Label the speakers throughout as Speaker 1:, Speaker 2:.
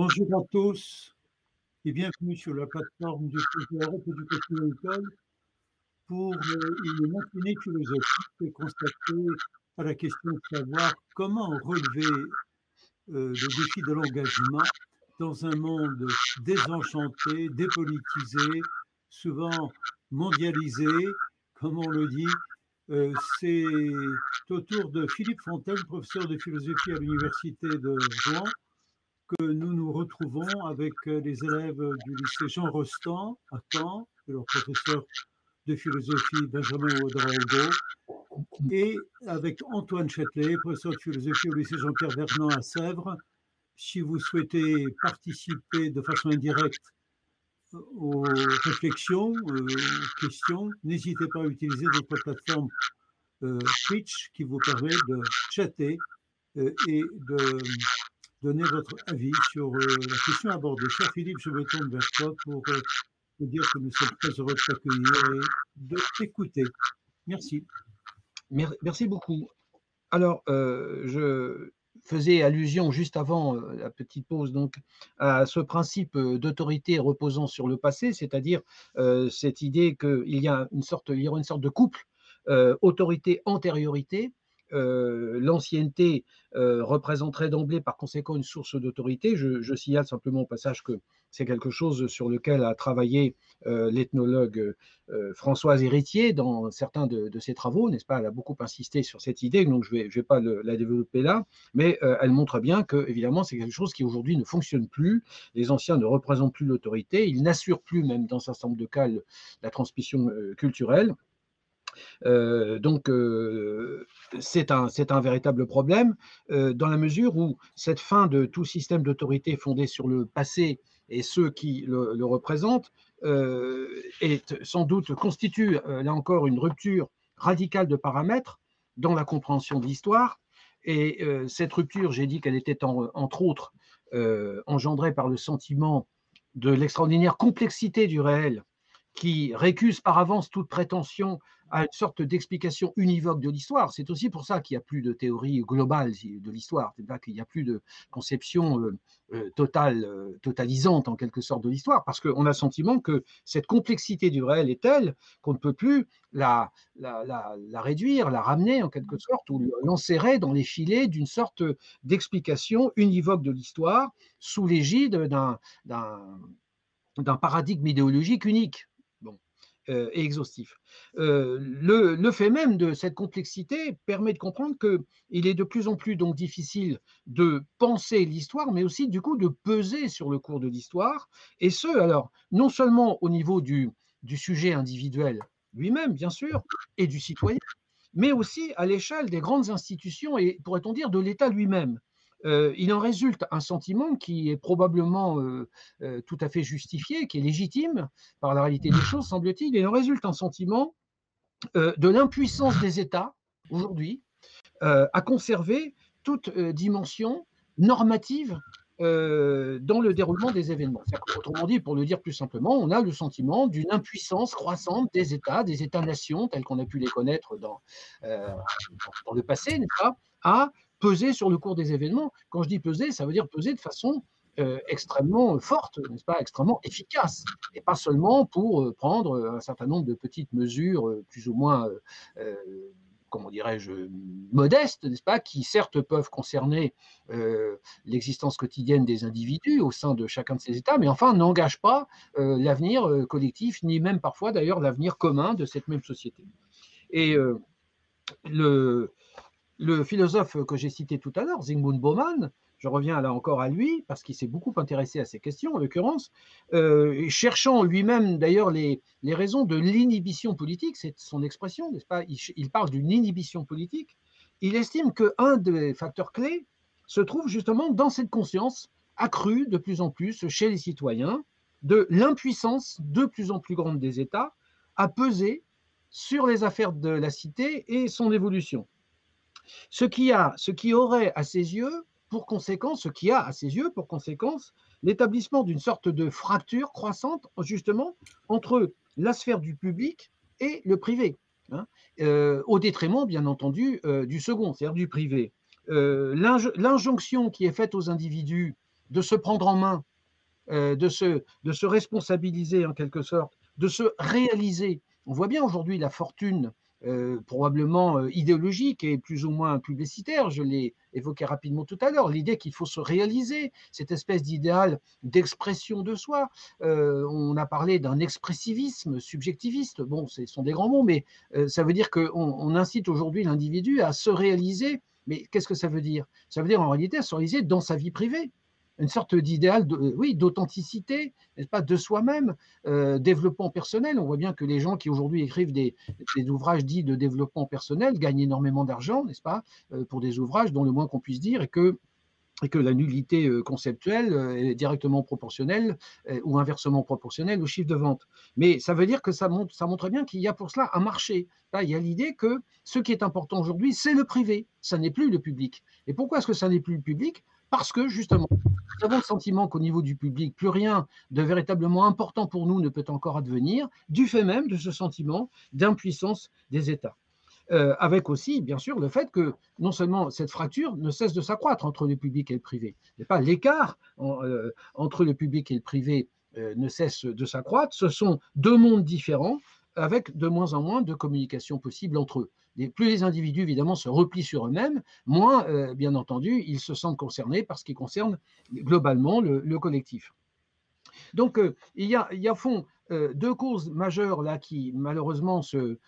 Speaker 1: Bonjour à tous et bienvenue sur la plateforme du Europe Éducation École pour euh, une matinée philosophique consacrée à la question de savoir comment relever euh, le défi de l'engagement dans un monde désenchanté, dépolitisé, souvent mondialisé, comme on le dit. Euh, c'est autour de Philippe Fontaine, professeur de philosophie à l'Université de Rouen, que nous nous retrouvons avec les élèves du lycée Jean Rostand à Caen, et leur professeur de philosophie Benjamin Ouedraogo, et avec Antoine Châtelet, professeur de philosophie au lycée Jean-Pierre Vernant à Sèvres. Si vous souhaitez participer de façon indirecte aux réflexions, aux questions, n'hésitez pas à utiliser votre plateforme euh, Twitch qui vous permet de chatter euh, et de donner votre avis sur euh, la question abordée. Cher Philippe, je me tourne vers toi pour euh, vous dire que nous sommes très heureux de t'accueillir et de t'écouter. Merci.
Speaker 2: Merci beaucoup. Alors, euh, je faisais allusion juste avant la petite pause donc à ce principe d'autorité reposant sur le passé, c'est-à-dire cette idée qu'il y a une sorte, il y aura une sorte de couple autorité-antériorité euh, l'ancienneté euh, représenterait d'emblée par conséquent une source d'autorité. Je, signale simplement au passage que c'est quelque chose sur lequel a travaillé euh, l'ethnologue Françoise Héritier dans certains de, ses travaux, n'est-ce pas? Elle a beaucoup insisté sur cette idée, donc je ne vais, pas la développer là, mais elle montre bien que, évidemment, c'est quelque chose qui aujourd'hui ne fonctionne plus. Les anciens ne représentent plus l'autorité, ils n'assurent plus, même dans un certain nombre de cas, la transmission culturelle. Euh, donc, euh, c'est un, un, véritable problème euh, dans la mesure où cette fin de tout système d'autorité fondé sur le passé et ceux qui le, représentent est sans doute constitue là encore une rupture radicale de paramètres dans la compréhension de l'histoire. Et cette rupture, j'ai dit qu'elle était entre autres engendrée par le sentiment de l'extraordinaire complexité du réel qui récuse par avance toute prétention à une sorte d'explication univoque de l'histoire. C'est aussi pour ça qu'il n'y a plus de théorie globale de l'histoire, qu'il n'y a plus de conception euh, euh, euh, totalisante en quelque sorte de l'histoire, parce qu'on a le sentiment que cette complexité du réel est telle qu'on ne peut plus la, la, la, réduire, la ramener en quelque sorte, ou l'enserrer dans les filets d'une sorte d'explication univoque de l'histoire sous l'égide d'un paradigme idéologique unique. Euh, et exhaustif. Euh, le, fait même de cette complexité permet de comprendre qu'il est de plus en plus donc difficile de penser l'histoire, mais aussi du coup de peser sur le cours de l'histoire, et ce, alors, non seulement au niveau du, du sujet individuel lui-même, bien sûr, et du citoyen, mais aussi à l'échelle des grandes institutions et, pourrait-on dire, de l'État lui-même. Euh, il en résulte un sentiment qui est probablement euh, euh, tout à fait justifié, qui est légitime par la réalité des choses, semble-t-il. Il en résulte un sentiment de l'impuissance des États aujourd'hui à conserver toute dimension normative dans le déroulement des événements. Autrement dit, pour le dire plus simplement, on a le sentiment d'une impuissance croissante des États, des États-nations, tels qu'on a pu les connaître dans, dans le passé, n'est-ce pas, à peser sur le cours des événements. Quand je dis peser, ça veut dire peser de façon euh, extrêmement forte, n'est-ce pas, extrêmement efficace, et pas seulement pour euh, prendre un certain nombre de petites mesures euh, plus ou moins, comment dirais-je, modestes, n'est-ce pas, qui certes peuvent concerner l'existence quotidienne des individus au sein de chacun de ces États, mais enfin n'engagent pas l'avenir collectif, ni même parfois d'ailleurs l'avenir commun de cette même société. Et le, le philosophe que j'ai cité tout à l'heure, Zygmunt Bauman, je reviens là encore à lui, parce qu'il s'est beaucoup intéressé à ces questions, en l'occurrence, euh, cherchant lui-même d'ailleurs les, raisons de l'inhibition politique, c'est son expression, n'est-ce pas? Il, parle d'une inhibition politique. Il estime qu'un des facteurs clés se trouve justement dans cette conscience accrue de plus en plus chez les citoyens de l'impuissance de plus en plus grande des États à peser sur les affaires de la cité et son évolution. Ce qui, aurait à ses yeux pour conséquence, ce qui a à ses yeux pour conséquence l'établissement d'une sorte de fracture croissante justement entre la sphère du public et le privé, hein, euh, au détriment bien entendu euh, du second, c'est-à-dire du privé. Euh, l'injonction qui est faite aux individus de se prendre en main, de se responsabiliser en quelque sorte, de se réaliser. On voit bien aujourd'hui la fortune euh, probablement euh, idéologique et plus ou moins publicitaire, je l'ai évoqué rapidement tout à l'heure, l'idée qu'il faut se réaliser, cette espèce d'idéal d'expression de soi. Euh, on a parlé d'un expressivisme subjectiviste, bon, ce sont des grands mots, mais ça veut dire qu'on on incite aujourd'hui l'individu à se réaliser. Mais qu'est-ce que ça veut dire? Ça veut dire en réalité se réaliser dans sa vie privée une sorte d'idéal, euh, oui, d'authenticité, n'est-ce pas, de soi-même, euh, développement personnel. On voit bien que les gens qui aujourd'hui écrivent des, ouvrages dits de développement personnel gagnent énormément d'argent, n'est-ce pas, euh, pour des ouvrages dont le moins qu'on puisse dire est que la nullité conceptuelle est directement proportionnelle ou inversement proportionnelle au chiffre de vente. Mais ça veut dire que ça montre, ça montre bien qu'il y a pour cela un marché. Là, il y a l'idée que ce qui est important aujourd'hui, c'est le privé, ça n'est plus le public. Et pourquoi est-ce que ça n'est plus le public? Parce que justement, nous avons le sentiment qu'au niveau du public, plus rien de véritablement important pour nous ne peut encore advenir, du fait même de ce sentiment d'impuissance des États. Euh, avec aussi, bien sûr, le fait que non seulement cette fracture ne cesse de s'accroître entre le public et le privé, mais pas l'écart euh, entre le public et le privé euh, ne cesse de s'accroître, ce sont deux mondes différents avec de moins en moins de communication possible entre eux. Plus les individus, évidemment, se replient sur eux-mêmes, moins, euh, bien entendu, ils se sentent concernés par ce qui concerne globalement le, collectif. Donc, euh, il, y a, il y a fond euh, deux causes majeures là qui, malheureusement, se,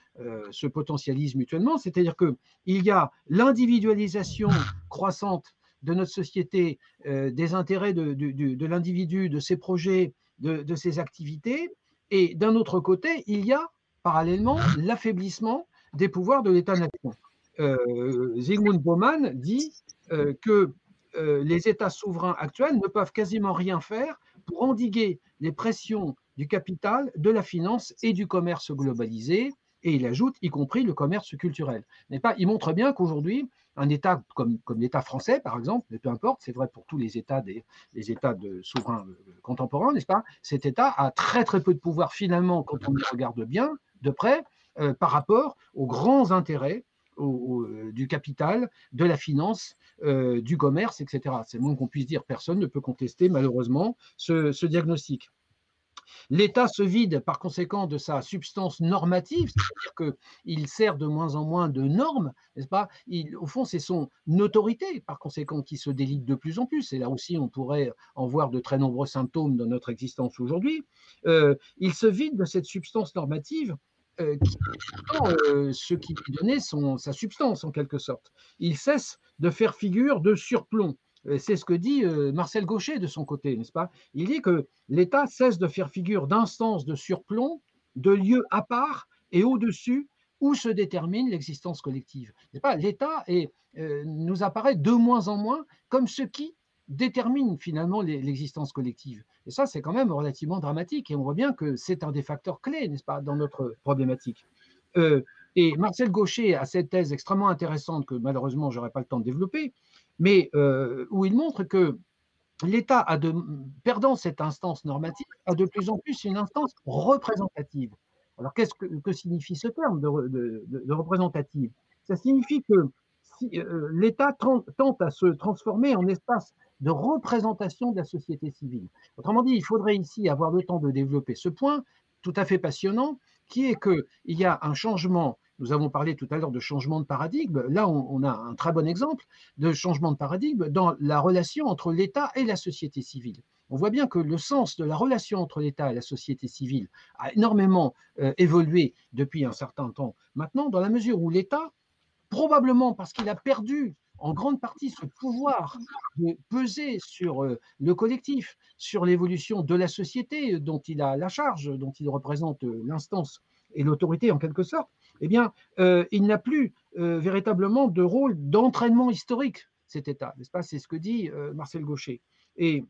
Speaker 2: se potentialisent mutuellement, c'est-à-dire qu'il y a l'individualisation croissante de notre société, des intérêts de, l'individu, de ses projets, de ses activités, et d'un autre côté, il y a parallèlement l'affaiblissement des pouvoirs de l'État-nation. Euh, Zygmunt Bauman dit euh, que euh, les États souverains actuels ne peuvent quasiment rien faire pour endiguer les pressions du capital, de la finance et du commerce globalisé, et il ajoute, y compris le commerce culturel. Pas, il montre bien qu'aujourd'hui, un État comme, l'État français, par exemple, mais peu importe, c'est vrai pour tous les États, des, les États souverains contemporains, n'est-ce pas? Cet État a très très peu de pouvoir finalement, quand on y regarde bien, de près euh, par rapport aux grands intérêts euh, du capital, de la finance, euh, du commerce, etc. C'est moins qu'on puisse dire. Personne ne peut contester malheureusement ce, diagnostic. L'État se vide par conséquent de sa substance normative, c'est-à-dire qu'il sert de moins en moins de normes, n'est-ce pas? Au fond, c'est son autorité, par conséquent, qui se délite de plus en plus. Et là aussi, on pourrait en voir de très nombreux symptômes dans notre existence aujourd'hui. il se vide de cette substance normative euh, euh, ce qui lui donnait son, sa substance en quelque sorte. Il cesse de faire figure de surplomb. Euh, c'est ce que dit Marcel Gaucher de son côté, n'est-ce pas? Il dit que l'État cesse de faire figure d'instance de surplomb, de lieu à part et au-dessus où se détermine l'existence collective. L'État nous apparaît de moins en moins comme ce qui détermine finalement l'existence collective. Et ça, c'est quand même relativement dramatique. Et on voit bien que c'est un des facteurs clés, n'est-ce pas, dans notre problématique. Euh, et Marcel Gaucher a cette thèse extrêmement intéressante que malheureusement, je n'aurai pas le temps de développer, mais euh, où il montre que l'État, perdant cette instance normative, a de plus en plus une instance représentative. Alors, qu'est-ce que, signifie ce terme de, représentative? Ça signifie que euh, l'État tente à se transformer en espace de représentation de la société civile. Autrement dit, il faudrait ici avoir le temps de développer ce point tout à fait passionnant, qui est qu'il y a un changement, nous avons parlé tout à l'heure de changement de paradigme, là on, a un très bon exemple de changement de paradigme dans la relation entre l'État et la société civile. On voit bien que le sens de la relation entre l'État et la société civile a énormément euh, évolué depuis un certain temps maintenant, dans la mesure où l'État, probablement parce qu'il a perdu en grande partie ce pouvoir de peser sur euh, le collectif, sur l'évolution de la société dont il a la charge, dont il représente euh, l'instance et l'autorité en quelque sorte, eh bien, euh, il n'a plus véritablement de rôle d'entraînement historique, cet État, n'est-ce pas? C'est ce que dit Marcel Gaucher. Et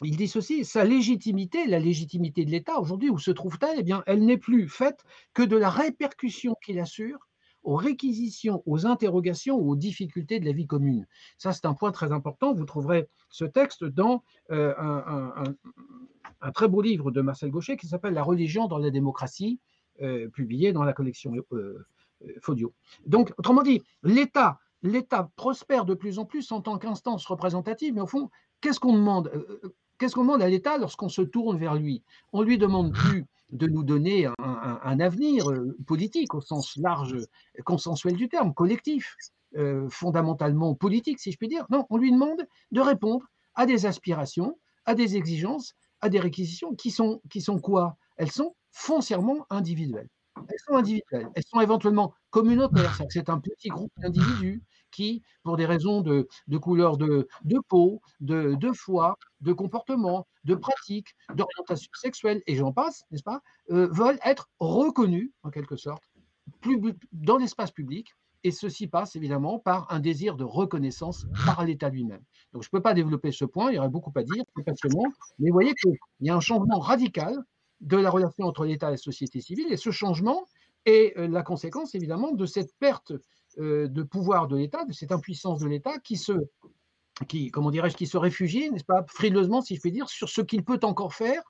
Speaker 2: il dit ceci, sa légitimité, la légitimité de l'État aujourd'hui, où se trouve-t-elle? Eh bien, elle n'est plus faite que de la répercussion qu'il assure aux réquisitions, aux interrogations ou aux difficultés de la vie commune. Ça, c'est un point très important. Vous trouverez ce texte dans euh, un, très beau livre de Marcel Gaucher qui s'appelle La religion dans la démocratie, euh, publié dans la collection euh, Folio. Donc, autrement dit, l'État, l'État prospère de plus en plus en tant qu'instance représentative, mais au fond, qu'est-ce qu'on demande? Qu'est-ce qu'on demande à l'État lorsqu'on se tourne vers lui? On lui demande plus de nous donner un, avenir politique au sens large, consensuel du terme, collectif, fondamentalement politique, si je puis dire. Non, on lui demande de répondre à des aspirations, à des exigences, à des réquisitions qui sont, qui sont quoi? Elles sont foncièrement individuelles. Elles sont individuelles. Elles sont éventuellement communautaires. C'est un petit groupe d'individus qui, pour des raisons de, couleur de, peau, de, foi, de comportement, de pratique, d'orientation sexuelle, et j'en passe, n'est-ce pas, euh, veulent être reconnus, en quelque sorte, dans l'espace public. Et ceci passe évidemment par un désir de reconnaissance par l'État lui-même. Donc je ne peux pas développer ce point, il y aurait beaucoup à dire, mais vous voyez qu'il y a un changement radical de la relation entre l'État et la société civile. Et ce changement est euh, la conséquence, évidemment, de cette perte de pouvoir de l'État, de cette impuissance de l'État qui se, qui, comment dirais-je, qui se réfugie, n'est-ce pas, frileusement, si je puis dire, sur ce qu'il peut encore faire,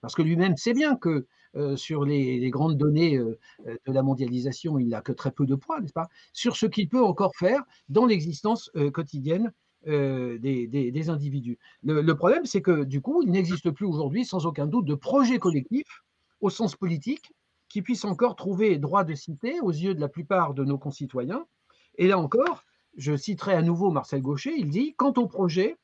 Speaker 2: parce que lui-même sait bien que euh, sur les, grandes données de la mondialisation, il n'a que très peu de poids, n'est-ce pas, sur ce qu'il peut encore faire dans l'existence quotidienne euh, des, individus. Le, problème, c'est que du coup, il n'existe plus aujourd'hui, sans aucun doute, de projet collectif au sens politique qui puisse encore trouver droit de cité aux yeux de la plupart de nos concitoyens. Et là encore, je citerai à nouveau Marcel Gaucher, il dit, quant au projet,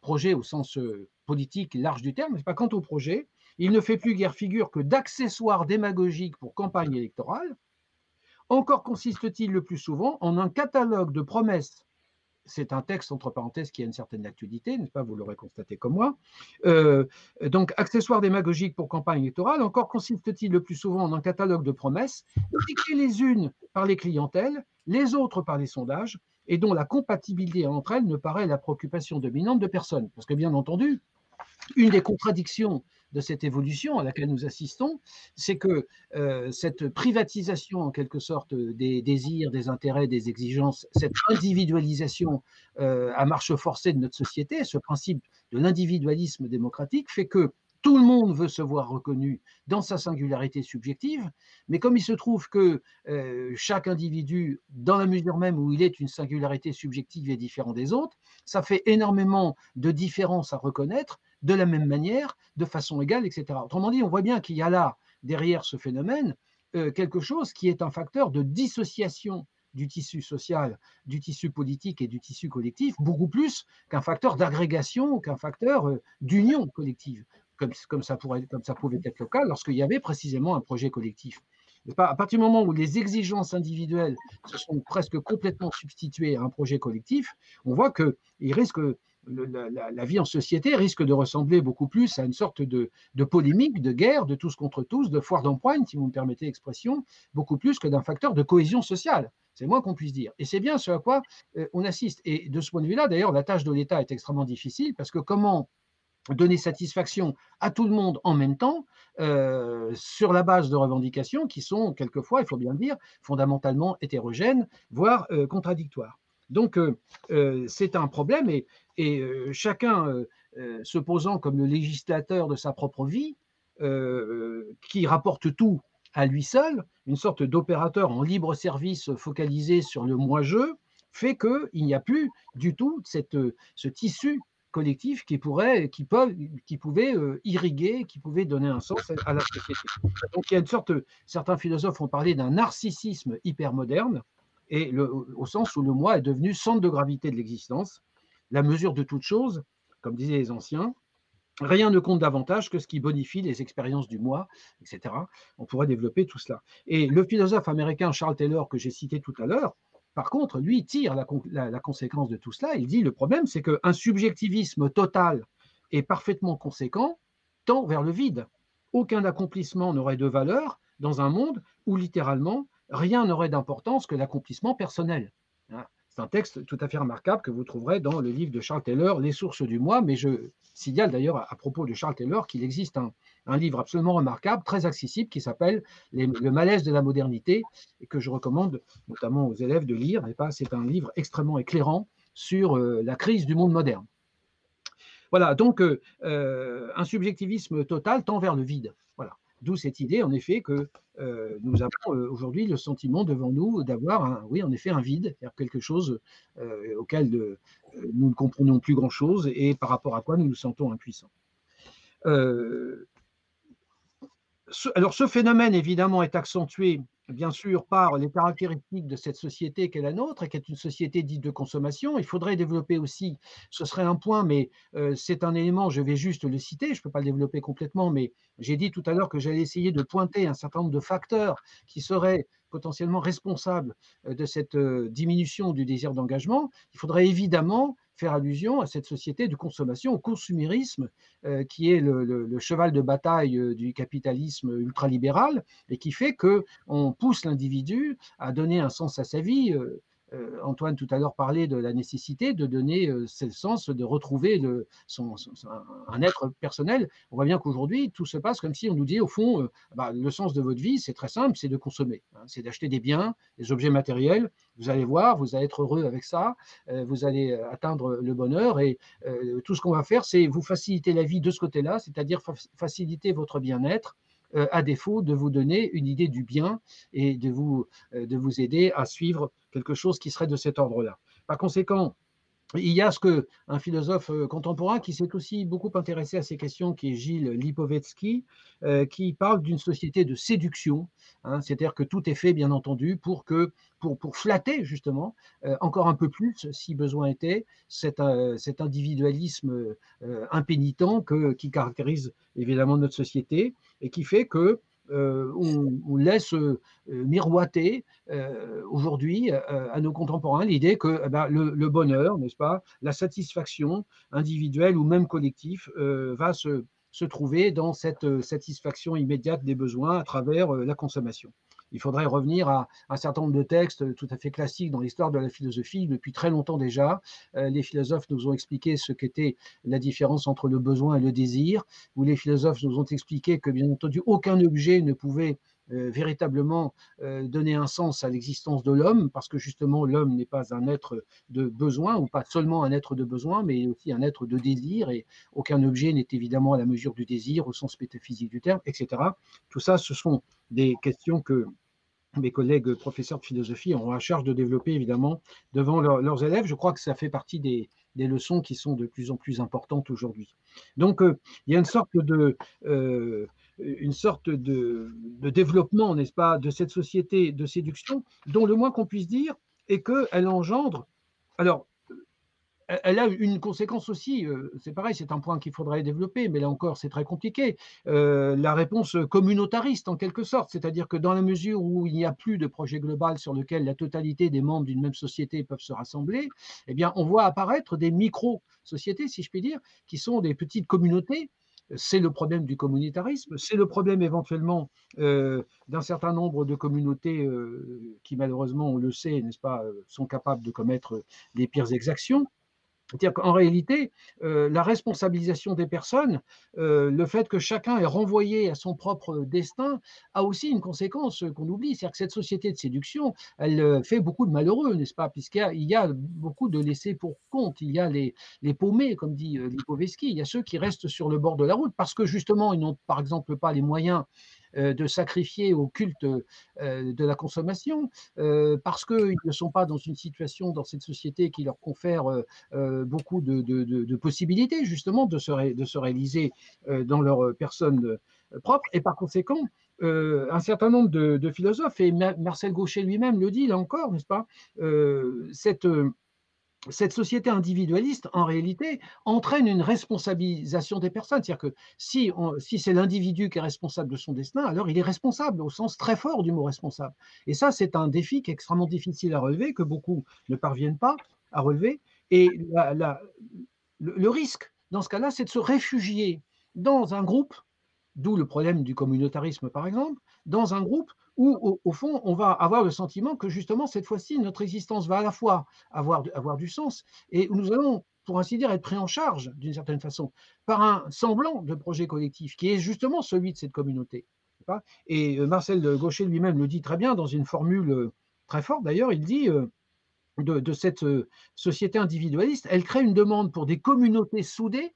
Speaker 2: projet au sens euh, politique large du terme, mais pas quant au projet, il ne fait plus guère figure que d'accessoires démagogiques pour campagne électorale. Encore consiste-t-il le plus souvent en un catalogue de promesses c'est un texte, entre parenthèses, qui a une certaine actualité, n'est-ce pas? Vous l'aurez constaté comme moi. Euh, donc, accessoire démagogique pour campagne électorale, encore consiste-t-il le plus souvent en un catalogue de promesses, écrites les unes par les clientèles, les autres par les sondages, et dont la compatibilité entre elles ne paraît la préoccupation dominante de personne. Parce que, bien entendu, une des contradictions de cette évolution à laquelle nous assistons, c'est que euh, cette privatisation en quelque sorte des désirs, des intérêts, des exigences, cette individualisation euh, à marche forcée de notre société, ce principe de l'individualisme démocratique fait que tout le monde veut se voir reconnu dans sa singularité subjective, mais comme il se trouve que euh, chaque individu, dans la mesure même où il est une singularité subjective, est différent des autres, ça fait énormément de différences à reconnaître de la même manière, de façon égale, etc. Autrement dit, on voit bien qu'il y a là, derrière ce phénomène, euh, quelque chose qui est un facteur de dissociation du tissu social, du tissu politique et du tissu collectif, beaucoup plus qu'un facteur d'agrégation ou qu'un facteur euh, d'union collective, comme, ça pourrait, comme ça pouvait être le cas lorsqu'il y avait précisément un projet collectif. À partir du moment où les exigences individuelles se sont presque complètement substituées à un projet collectif, on voit qu'il risque la, vie en société risque de ressembler beaucoup plus à une sorte de, polémique, de guerre, de tous contre tous, de foire d'empoigne, si vous me permettez l'expression, beaucoup plus que d'un facteur de cohésion sociale. C'est moins qu'on puisse dire. Et c'est bien ce à quoi euh, on assiste. Et de ce point de vue-là, d'ailleurs, la tâche de l'État est extrêmement difficile parce que comment donner satisfaction à tout le monde en même temps euh, sur la base de revendications qui sont quelquefois, il faut bien le dire, fondamentalement hétérogènes, voire euh, contradictoires. Donc, c'est un problème et, et euh, chacun euh, euh, se posant comme le législateur de sa propre vie, qui rapporte tout à lui seul, une sorte d'opérateur en libre service focalisé sur le moi-je, fait qu'il n'y a plus du tout ce tissu collectif qui, pourrait, qui, peut, qui pouvait irriguer, qui pouvait donner un sens à la société. Donc il y a une sorte, certains philosophes ont parlé d'un narcissisme hyper moderne, et au sens où le moi est devenu centre de gravité de l'existence, la mesure de toute chose, comme disaient les anciens, rien ne compte davantage que ce qui bonifie les expériences du moi, etc. On pourrait développer tout cela. Et le philosophe américain Charles Taylor, que j'ai cité tout à l'heure, par contre, lui tire la, conséquence de tout cela. Il dit le problème, c'est qu'un subjectivisme total et parfaitement conséquent tend vers le vide. Aucun accomplissement n'aurait de valeur dans un monde où littéralement rien n'aurait d'importance que l'accomplissement personnel. Un texte tout à fait remarquable que vous trouverez dans le livre de Charles Taylor, Les sources du moi, mais je signale d'ailleurs à, propos de Charles Taylor qu'il existe un, livre absolument remarquable, très accessible, qui s'appelle Le malaise de la modernité, et que je recommande notamment aux élèves de lire. C'est un livre extrêmement éclairant sur euh, la crise du monde moderne. Voilà, donc euh, euh, un subjectivisme total tend vers le vide. Voilà. D'où cette idée, en effet, que euh, nous avons euh, aujourd'hui le sentiment devant nous d'avoir, oui, en effet, un vide, quelque chose euh, auquel nous ne comprenons plus grand-chose et par rapport à quoi nous nous sentons impuissants. alors ce phénomène, évidemment, est accentué bien sûr par les caractéristiques de cette société qu'est la nôtre et qui est une société dite de consommation. Il faudrait développer aussi, ce serait un point, mais euh, c'est un élément, je vais juste le citer, je ne peux pas le développer complètement, mais j'ai dit tout à l'heure que j'allais essayer de pointer un certain nombre de facteurs qui seraient potentiellement responsables euh, de cette euh, diminution du désir d'engagement. Il faudrait évidemment faire allusion à cette société de consommation, au consumérisme, euh, qui est le, cheval de bataille euh, du capitalisme ultralibéral et qui fait qu'on pousse l'individu à donner un sens à sa vie. Euh, Antoine tout à l'heure parlait de la nécessité de donner euh, ce sens, de retrouver son, un être personnel. On voit bien qu'aujourd'hui, tout se passe comme si on nous dit, au fond, euh, bah, le sens de votre vie, c'est très simple, c'est de consommer, hein. c'est d'acheter des biens, des objets matériels. Vous allez voir, vous allez être heureux avec ça, vous allez atteindre le bonheur et tout ce qu'on va faire, c'est vous faciliter la vie de ce côté-là, c'est-à-dire faciliter votre bien-être euh, à défaut de vous donner une idée du bien et de vous, euh, de vous aider à suivre quelque chose qui serait de cet ordre-là. Par conséquent, il y a ce que un philosophe euh, contemporain qui s'est aussi beaucoup intéressé à ces questions, qui est Gilles Lipovetsky, euh, qui parle d'une société de séduction, hein, c'est-à-dire que tout est fait, bien entendu, pour que pour, pour flatter justement euh, encore un peu plus, si besoin était, cet, cet individualisme impénitent qui caractérise évidemment notre société et qui fait que euh, on, laisse euh, miroiter euh, aujourd'hui à nos contemporains l'idée que eh ben, le, bonheur, n'est-ce pas, la satisfaction individuelle ou même collective va se, se trouver dans cette satisfaction immédiate des besoins à travers la consommation il faudrait revenir à un certain nombre de textes tout à fait classiques dans l'histoire de la philosophie. Depuis très longtemps déjà, euh, les philosophes nous ont expliqué ce qu'était la différence entre le besoin et le désir, où les philosophes nous ont expliqué que, bien entendu, aucun objet ne pouvait véritablement euh, donner un sens à l'existence de l'homme, parce que justement l'homme n'est pas un être de besoin, ou pas seulement un être de besoin, mais aussi un être de désir, et aucun objet n'est évidemment à la mesure du désir au sens métaphysique du terme, etc. Tout ça, ce sont des questions que mes collègues professeurs de philosophie auront à charge de développer évidemment devant leurs élèves. Je crois que ça fait partie des, leçons qui sont de plus en plus importantes aujourd'hui. Donc, euh, il y a une sorte de, euh, une sorte de, développement, n'est-ce pas, de cette société de séduction, dont le moins qu'on puisse dire est qu'elle engendre. Alors, elle a une conséquence aussi, euh, c'est pareil, c'est un point qu'il faudrait développer, mais là encore, c'est très compliqué. Euh, la réponse communautariste, en quelque sorte, c'est-à-dire que dans la mesure où il n'y a plus de projet global sur lequel la totalité des membres d'une même société peuvent se rassembler, eh bien, on voit apparaître des micro-sociétés, si je puis dire, qui sont des petites communautés c'est le problème du communautarisme, c'est le problème éventuellement euh, d'un certain nombre de communautés qui malheureusement, on le sait, n'est-ce pas, sont capables de commettre les pires exactions. C'est-à-dire qu'en réalité, euh, la responsabilisation des personnes, euh, le fait que chacun est renvoyé à son propre destin, a aussi une conséquence qu'on oublie. C'est-à-dire que cette société de séduction, elle euh, fait beaucoup de malheureux, n'est-ce pas? Puisqu'il y, a beaucoup de laissés pour compte. Il y a les, paumés, comme dit Lipovetsky. Il y a ceux qui restent sur le bord de la route parce que justement, ils n'ont par exemple pas les moyens de sacrifier au culte euh, de la consommation, euh, parce qu'ils ne sont pas dans une situation dans cette société qui leur confère beaucoup de, possibilités justement de se, de se réaliser dans leur personne propre. Et par conséquent, un certain nombre de, philosophes, et Marcel Gaucher lui-même le dit là encore, n'est-ce pas, cette cette société individualiste, en réalité, entraîne une responsabilisation des personnes. C'est-à-dire que si, si c'est l'individu qui est responsable de son destin, alors il est responsable au sens très fort du mot responsable. Et ça, c'est un défi qui est extrêmement difficile à relever, que beaucoup ne parviennent pas à relever. Et le risque, dans ce cas-là, c'est de se réfugier dans un groupe, d'où le problème du communautarisme, par exemple, dans un groupe où, au, fond, on va avoir le sentiment que justement, cette fois-ci, notre existence va à la fois avoir, du sens et nous allons, pour ainsi dire, être pris en charge, d'une certaine façon, par un semblant de projet collectif qui est justement celui de cette communauté. Et euh, Marcel Gaucher lui-même le dit très bien dans une formule euh, très forte, d'ailleurs, il dit euh, de, de, cette société individualiste, elle crée une demande pour des communautés soudées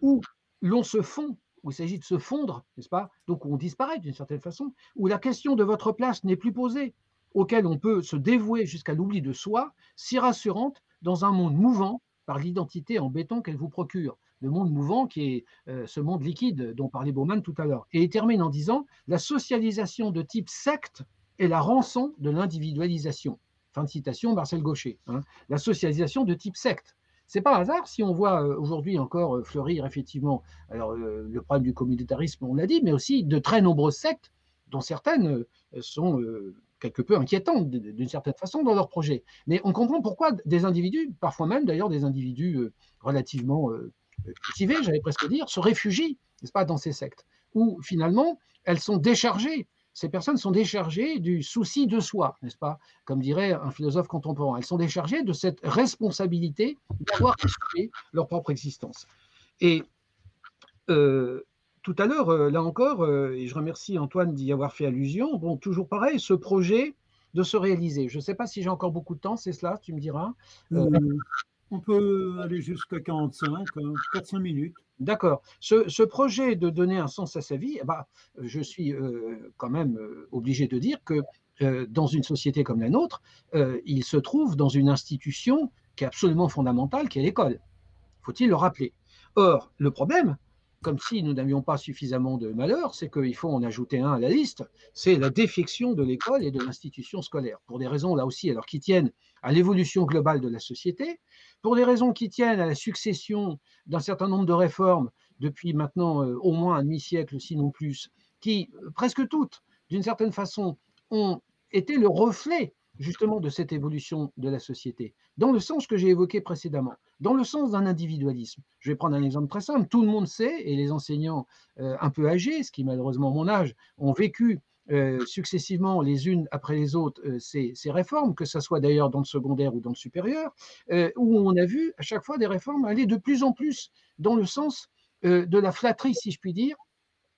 Speaker 2: où l'on se fond où il s'agit de se fondre, n'est-ce pas? Donc on disparaît d'une certaine façon, où la question de votre place n'est plus posée, auquel on peut se dévouer jusqu'à l'oubli de soi, si rassurante dans un monde mouvant par l'identité en béton qu'elle vous procure, le monde mouvant qui est euh, ce monde liquide dont parlait Bauman tout à l'heure. Et il termine en disant La socialisation de type secte est la rançon de l'individualisation. Fin de citation, Marcel Gaucher. Hein. La socialisation de type secte. C'est pas hasard si on voit euh, aujourd'hui encore euh, fleurir effectivement alors, le problème du communautarisme, on l'a dit, mais aussi de très nombreuses sectes, dont certaines sont quelque peu inquiétantes d'une certaine façon dans leur projet. Mais on comprend pourquoi des individus, parfois même d'ailleurs des individus relativement cultivés, j'allais presque dire, se réfugient, n'est-ce pas, dans ces sectes, où finalement elles sont déchargées. Ces personnes sont déchargées du souci de soi, n'est-ce pas Comme dirait un philosophe contemporain. Elles sont déchargées de cette responsabilité d'avoir assumé leur propre existence. Et euh, tout à l'heure, euh, là encore, euh, et je remercie Antoine d'y avoir fait allusion, bon, toujours pareil, ce projet de se réaliser. Je ne sais pas si j'ai encore beaucoup de temps, c'est cela, tu me diras.
Speaker 1: On peut aller jusqu'à 45, 4-5 hein, minutes.
Speaker 2: D'accord. Ce, projet de donner un sens à sa vie, bah, je suis euh, quand même euh, obligé de dire que euh, dans une société comme la nôtre, il se trouve dans une institution qui est absolument fondamentale, qui est l'école. Faut-il le rappeler? Or, le problème, comme si nous n'avions pas suffisamment de malheur, c'est qu'il faut en ajouter un à la liste, c'est la défection de l'école et de l'institution scolaire, pour des raisons là aussi, alors qui tiennent à l'évolution globale de la société, pour des raisons qui tiennent à la succession d'un certain nombre de réformes depuis maintenant euh, au moins un demi-siècle, sinon plus, qui, euh, presque toutes, d'une certaine façon, ont été le reflet justement de cette évolution de la société, dans le sens que j'ai évoqué précédemment, dans le sens d'un individualisme. Je vais prendre un exemple très simple. Tout le monde sait, et les enseignants euh, un peu âgés, ce qui malheureusement mon âge, ont vécu euh, successivement les unes après les autres euh, ces, réformes, que ce soit d'ailleurs dans le secondaire ou dans le supérieur, où on a vu à chaque fois des réformes aller de plus en plus dans le sens de la flatterie, si je puis dire,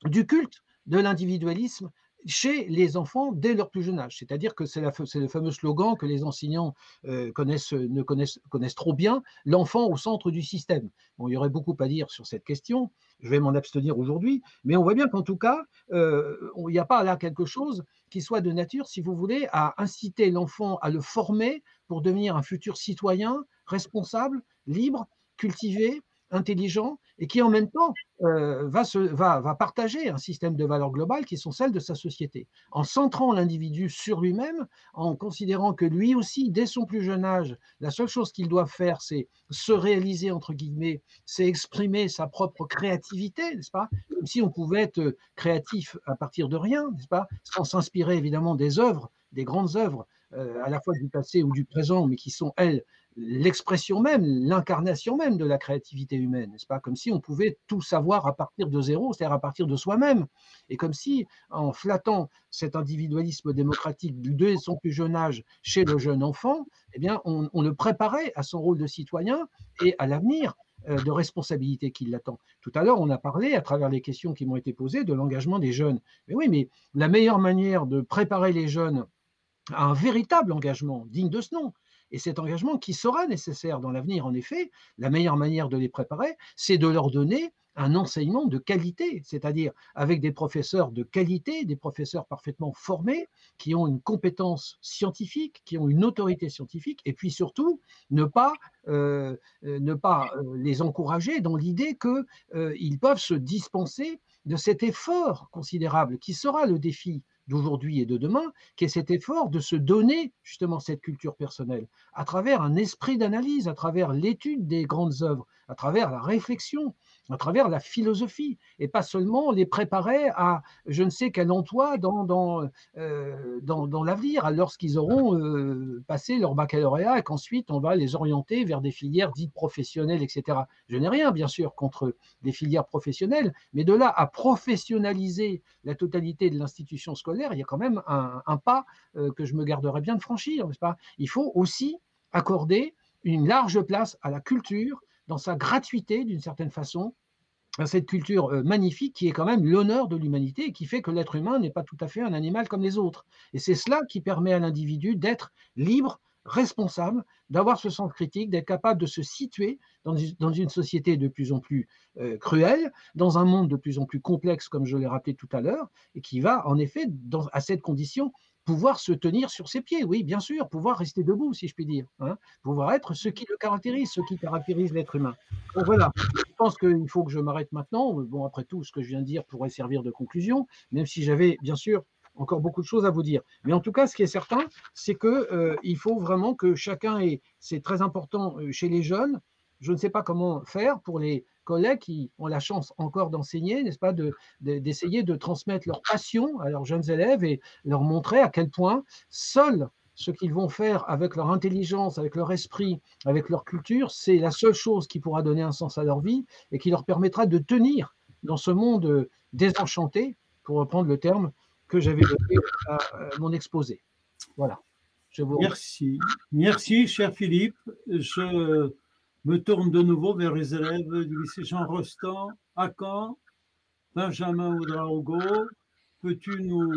Speaker 2: du culte de l'individualisme chez les enfants dès leur plus jeune âge. C'est-à-dire que c'est le fameux slogan que les enseignants euh, connaissent, ne connaissent, connaissent trop bien, l'enfant au centre du système. Il y aurait beaucoup à dire sur cette question, je vais m'en abstenir aujourd'hui, mais on voit bien qu'en tout cas, euh, il n'y a pas là quelque chose qui soit de nature, si vous voulez, à inciter l'enfant à le former pour devenir un futur citoyen responsable, libre, cultivé, intelligent et qui en même temps euh, va, se, partager un système de valeurs globales qui sont celles de sa société. En centrant l'individu sur lui-même, en considérant que lui aussi, dès son plus jeune âge, la seule chose qu'il doit faire, c'est se réaliser, entre guillemets, c'est exprimer sa propre créativité, n'est-ce pas? Comme si on pouvait être créatif à partir de rien, n'est-ce pas? Sans s'inspirer évidemment des œuvres, des grandes œuvres, euh, à la fois du passé ou du présent, mais qui sont, elles, l'expression même, l'incarnation même de la créativité humaine, n'est-ce pas? Comme si on pouvait tout savoir à partir de zéro, c'est-à-dire à partir de soi-même. Et comme si, en flattant cet individualisme démocratique dès son plus jeune âge chez le jeune enfant, eh bien, on, le préparait à son rôle de citoyen et à l'avenir euh, de responsabilité qui l'attend. Tout à l'heure, on a parlé, à travers les questions qui m'ont été posées, de l'engagement des jeunes. Mais oui, mais la meilleure manière de préparer les jeunes à un véritable engagement digne de ce nom, et cet engagement qui sera nécessaire dans l'avenir, en effet, la meilleure manière de les préparer, c'est de leur donner un enseignement de qualité, c'est-à-dire avec des professeurs de qualité, des professeurs parfaitement formés, qui ont une compétence scientifique, qui ont une autorité scientifique, et puis surtout ne pas, euh, euh, ne pas euh, les encourager dans l'idée qu'ils peuvent se dispenser de cet effort considérable qui sera le défi d'aujourd'hui et de demain, qui est cet effort de se donner justement cette culture personnelle à travers un esprit d'analyse, à travers l'étude des grandes œuvres, à travers la réflexion, à travers la philosophie, et pas seulement les préparer à je ne sais quel emploi dans, dans, euh, dans, l'avenir, lorsqu'ils auront euh, passé leur baccalauréat et qu'ensuite on va les orienter vers des filières dites professionnelles, etc. Je n'ai rien, bien sûr, contre des filières professionnelles, mais de là à professionnaliser la totalité de l'institution scolaire, il y a quand même un, pas euh, que je me garderais bien de franchir, n'est-ce pas? Il faut aussi accorder une large place à la culture dans sa gratuité d'une certaine façon, cette culture euh, magnifique qui est quand même l'honneur de l'humanité et qui fait que l'être humain n'est pas tout à fait un animal comme les autres. Et c'est cela qui permet à l'individu d'être libre, responsable, d'avoir ce sens critique, d'être capable de se situer dans une société de plus en plus euh, cruelle, dans un monde de plus en plus complexe, comme je l'ai rappelé tout à l'heure, et qui va en effet, à cette condition, pouvoir se tenir sur ses pieds, oui, bien sûr, pouvoir rester debout, si je puis dire, hein, pouvoir être ce qui le caractérise, ce qui caractérise l'être humain. Donc voilà, je pense qu'il faut que je m'arrête maintenant. Bon, après tout, ce que je viens de dire pourrait servir de conclusion, même si j'avais, bien sûr, encore beaucoup de choses à vous dire. Mais en tout cas, ce qui est certain, c'est qu'il euh, faut vraiment que chacun ait, c'est très important euh, chez les jeunes, je ne sais pas comment faire pour les collègues qui ont la chance encore d'enseigner, n'est-ce pas, d'essayer de, de, transmettre leur passion à leurs jeunes élèves et leur montrer à quel point seuls ce qu'ils vont faire avec leur intelligence, avec leur esprit, avec leur culture, c'est la seule chose qui pourra donner un sens à leur vie et qui leur permettra de tenir dans ce monde désenchanté, pour reprendre le terme que j'avais donné à mon exposé. Voilà.
Speaker 1: Je vous Merci. Merci, cher Philippe. Je me tourne de nouveau vers les élèves du lycée Jean Rostand à Caen. Benjamin Oudraogo, peux-tu nous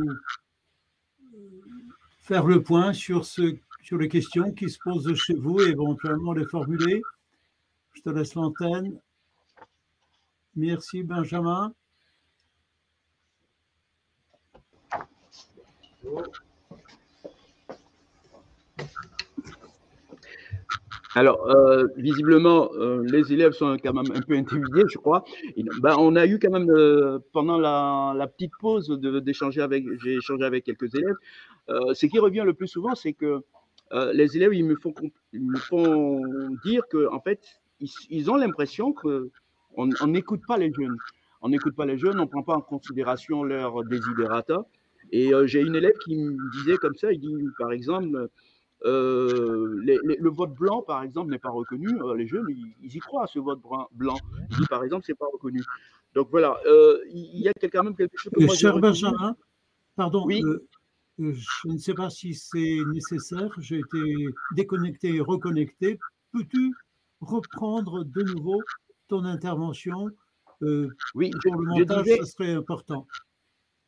Speaker 1: faire le point sur, ce, sur les questions qui se posent chez vous et éventuellement les formuler? Je te laisse l'antenne. Merci Benjamin.
Speaker 3: Alors, euh, visiblement, euh, les élèves sont quand même un peu intimidés, je crois. ben, on a eu quand même, euh, pendant la, petite pause d'échanger avec, j'ai échangé avec quelques élèves. ce qui revient le plus souvent, c'est que les élèves, ils me font, me font dire que, en fait, ils, ont l'impression qu'on n'écoute pas les jeunes. On n'écoute pas les jeunes, on ne prend pas en considération leurs desiderata. Et j'ai une élève qui me disait comme ça, il dit, par exemple, euh, le vote blanc, par exemple, n'est pas reconnu. Euh, les jeunes, ils, y croient à ce vote blanc. Ils disent, par exemple, c'est pas reconnu. Donc voilà, euh, il y a quand même quelque chose que
Speaker 1: moi Cher Benjamin, pardon, oui je ne sais pas si c'est nécessaire. J'ai été déconnecté et reconnecté. Peux-tu reprendre de nouveau ton intervention
Speaker 3: Oui,
Speaker 1: pour le montage, ce serait important.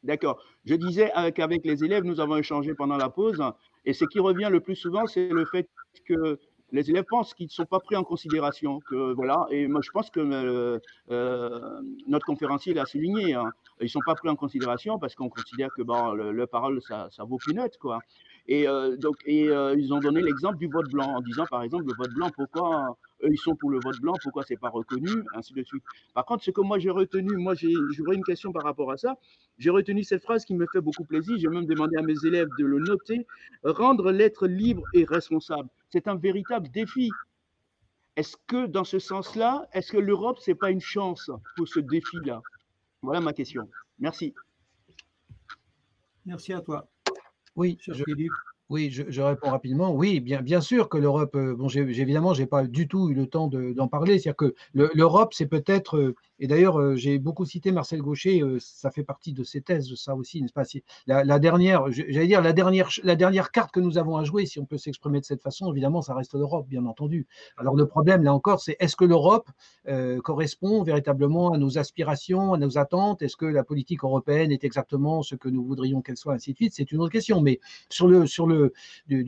Speaker 3: D'accord. Je disais qu'avec les élèves, nous avons échangé pendant la pause et ce qui revient le plus souvent, c'est le fait que les élèves pensent qu'ils ne sont pas pris en considération. Voilà, et moi, je pense que euh, euh, notre conférencier l'a souligné. Hein. ils ne sont pas pris en considération parce qu'on considère que bon, le, parole, ça, ça vaut plus net. Quoi. Et, euh, donc, et ils ont donné l'exemple du vote blanc en disant, par exemple, le vote blanc, pourquoi eux, ils sont pour le vote blanc, pourquoi c'est pas reconnu, ainsi de suite. Par contre, ce que moi j'ai retenu, moi j'aurais une question par rapport à ça. J'ai retenu cette phrase qui me fait beaucoup plaisir. J'ai même demandé à mes élèves de le noter. Rendre l'être libre et responsable. C'est un véritable défi. Est-ce que dans ce sens-là, est-ce que l'Europe, c'est pas une chance pour ce défi-là? Voilà ma question. Merci.
Speaker 1: Merci à toi.
Speaker 2: Oui, je, Philippe. Oui, je, réponds rapidement. Oui, bien, sûr que l'Europe, euh, bon, évidemment, je n'ai pas du tout eu le temps d'en parler. C'est-à-dire que l'Europe, c'est peut-être, euh, et d'ailleurs, euh, j'ai beaucoup cité Marcel Gaucher, ça fait partie de ses thèses, ça aussi, n'est-ce pas? La, dernière, j'allais dire, la dernière, la dernière carte que nous avons à jouer, si on peut s'exprimer de cette façon, évidemment, ça reste l'Europe, bien entendu. Alors le problème, là encore, c'est est-ce que l'Europe correspond véritablement à nos aspirations, à nos attentes? Est-ce que la politique européenne est exactement ce que nous voudrions qu'elle soit, ainsi de suite? C'est une autre question. Mais sur le, sur le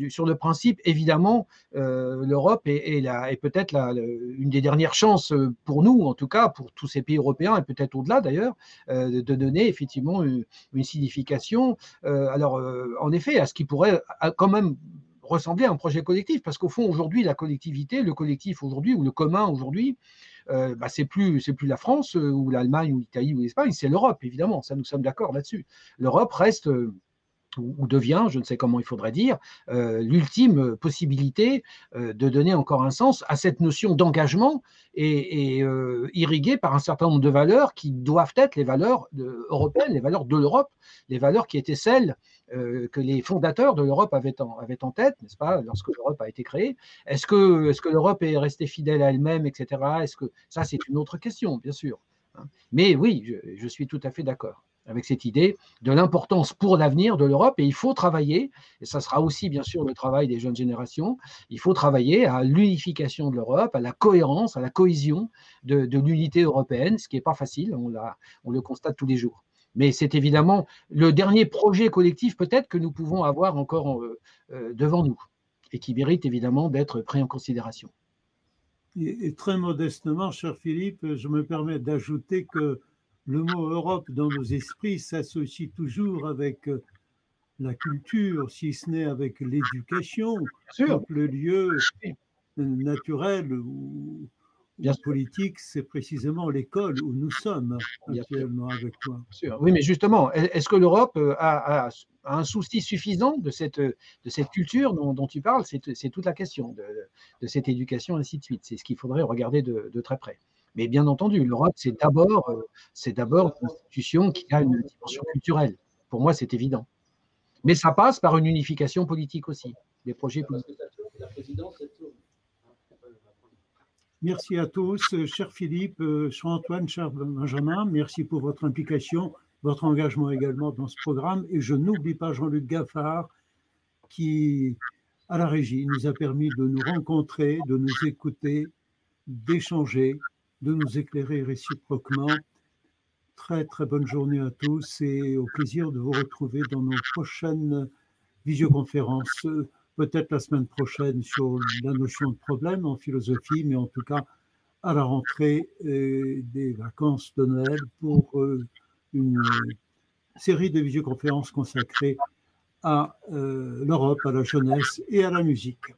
Speaker 2: sur le principe, évidemment, euh, l'Europe est, peut-être une des dernières chances euh, pour nous, en tout cas pour tous ces pays européens, et peut-être au-delà d'ailleurs, euh, de donner effectivement une, signification. alors, en effet, à ce qui pourrait quand même ressembler à un projet collectif, parce qu'au fond, aujourd'hui, la collectivité, le collectif aujourd'hui, ou le commun aujourd'hui, bah, c'est plus c'est plus la France ou l'Allemagne ou l'Italie ou l'Espagne, c'est l'Europe évidemment. Ça, nous sommes d'accord là-dessus. L'Europe reste ou, devient, je ne sais comment il faudrait dire, euh, l'ultime possibilité euh, de donner encore un sens à cette notion d'engagement et, euh, irriguée par un certain nombre de valeurs qui doivent être les valeurs européennes, les valeurs de l'Europe, les valeurs qui étaient celles que les fondateurs de l'Europe avaient en, tête, n'est-ce pas, lorsque l'Europe a été créée. Est-ce que, est que l'Europe est restée fidèle à elle-même, etc. Est-ce que ça, c'est une autre question, bien sûr. Hein. Mais oui, je suis tout à fait d'accord avec cette idée de l'importance pour l'avenir de l'Europe. Et il faut travailler, et ça sera aussi bien sûr le travail des jeunes générations, il faut travailler à l'unification de l'Europe, à la cohérence, à la cohésion de, l'unité européenne, ce qui n'est pas facile, on, le constate tous les jours. Mais c'est évidemment le dernier projet collectif peut-être que nous pouvons avoir encore euh, euh, devant nous et qui mérite évidemment d'être pris en considération.
Speaker 1: et très modestement, cher Philippe, je me permets d'ajouter que le mot Europe dans nos esprits s'associe toujours avec euh, la culture, si ce n'est avec l'éducation, le lieu naturel ou la politique, c'est précisément l'école où nous sommes actuellement avec toi.
Speaker 2: Oui, mais justement, est-ce que l'Europe euh, a, un souci suffisant de cette, de cette culture dont, tu parles? C'est toute la question de, cette éducation, ainsi de suite. C'est ce qu'il faudrait regarder de, très près. Mais bien entendu, l'Europe, c'est d'abord, euh, c'est d'abord une institution qui a une dimension culturelle. Pour moi, c'est évident. Mais ça passe par une unification politique aussi, des projets politiques.
Speaker 1: Merci à tous, cher Philippe, euh, cher Antoine, cher Benjamin, merci pour votre implication, votre engagement également dans ce programme. Et je n'oublie pas Jean-Luc Gaffard, qui, à la régie, nous a permis de nous rencontrer, de nous écouter, d'échanger, de nous éclairer réciproquement. Très, très bonne journée à tous et au plaisir de vous retrouver dans nos prochaines visioconférences peut-être la semaine prochaine sur la notion de problème en philosophie, mais en tout cas à la rentrée des vacances de Noël pour euh, une série de visioconférences consacrées à euh, l'Europe, à la jeunesse et à la musique.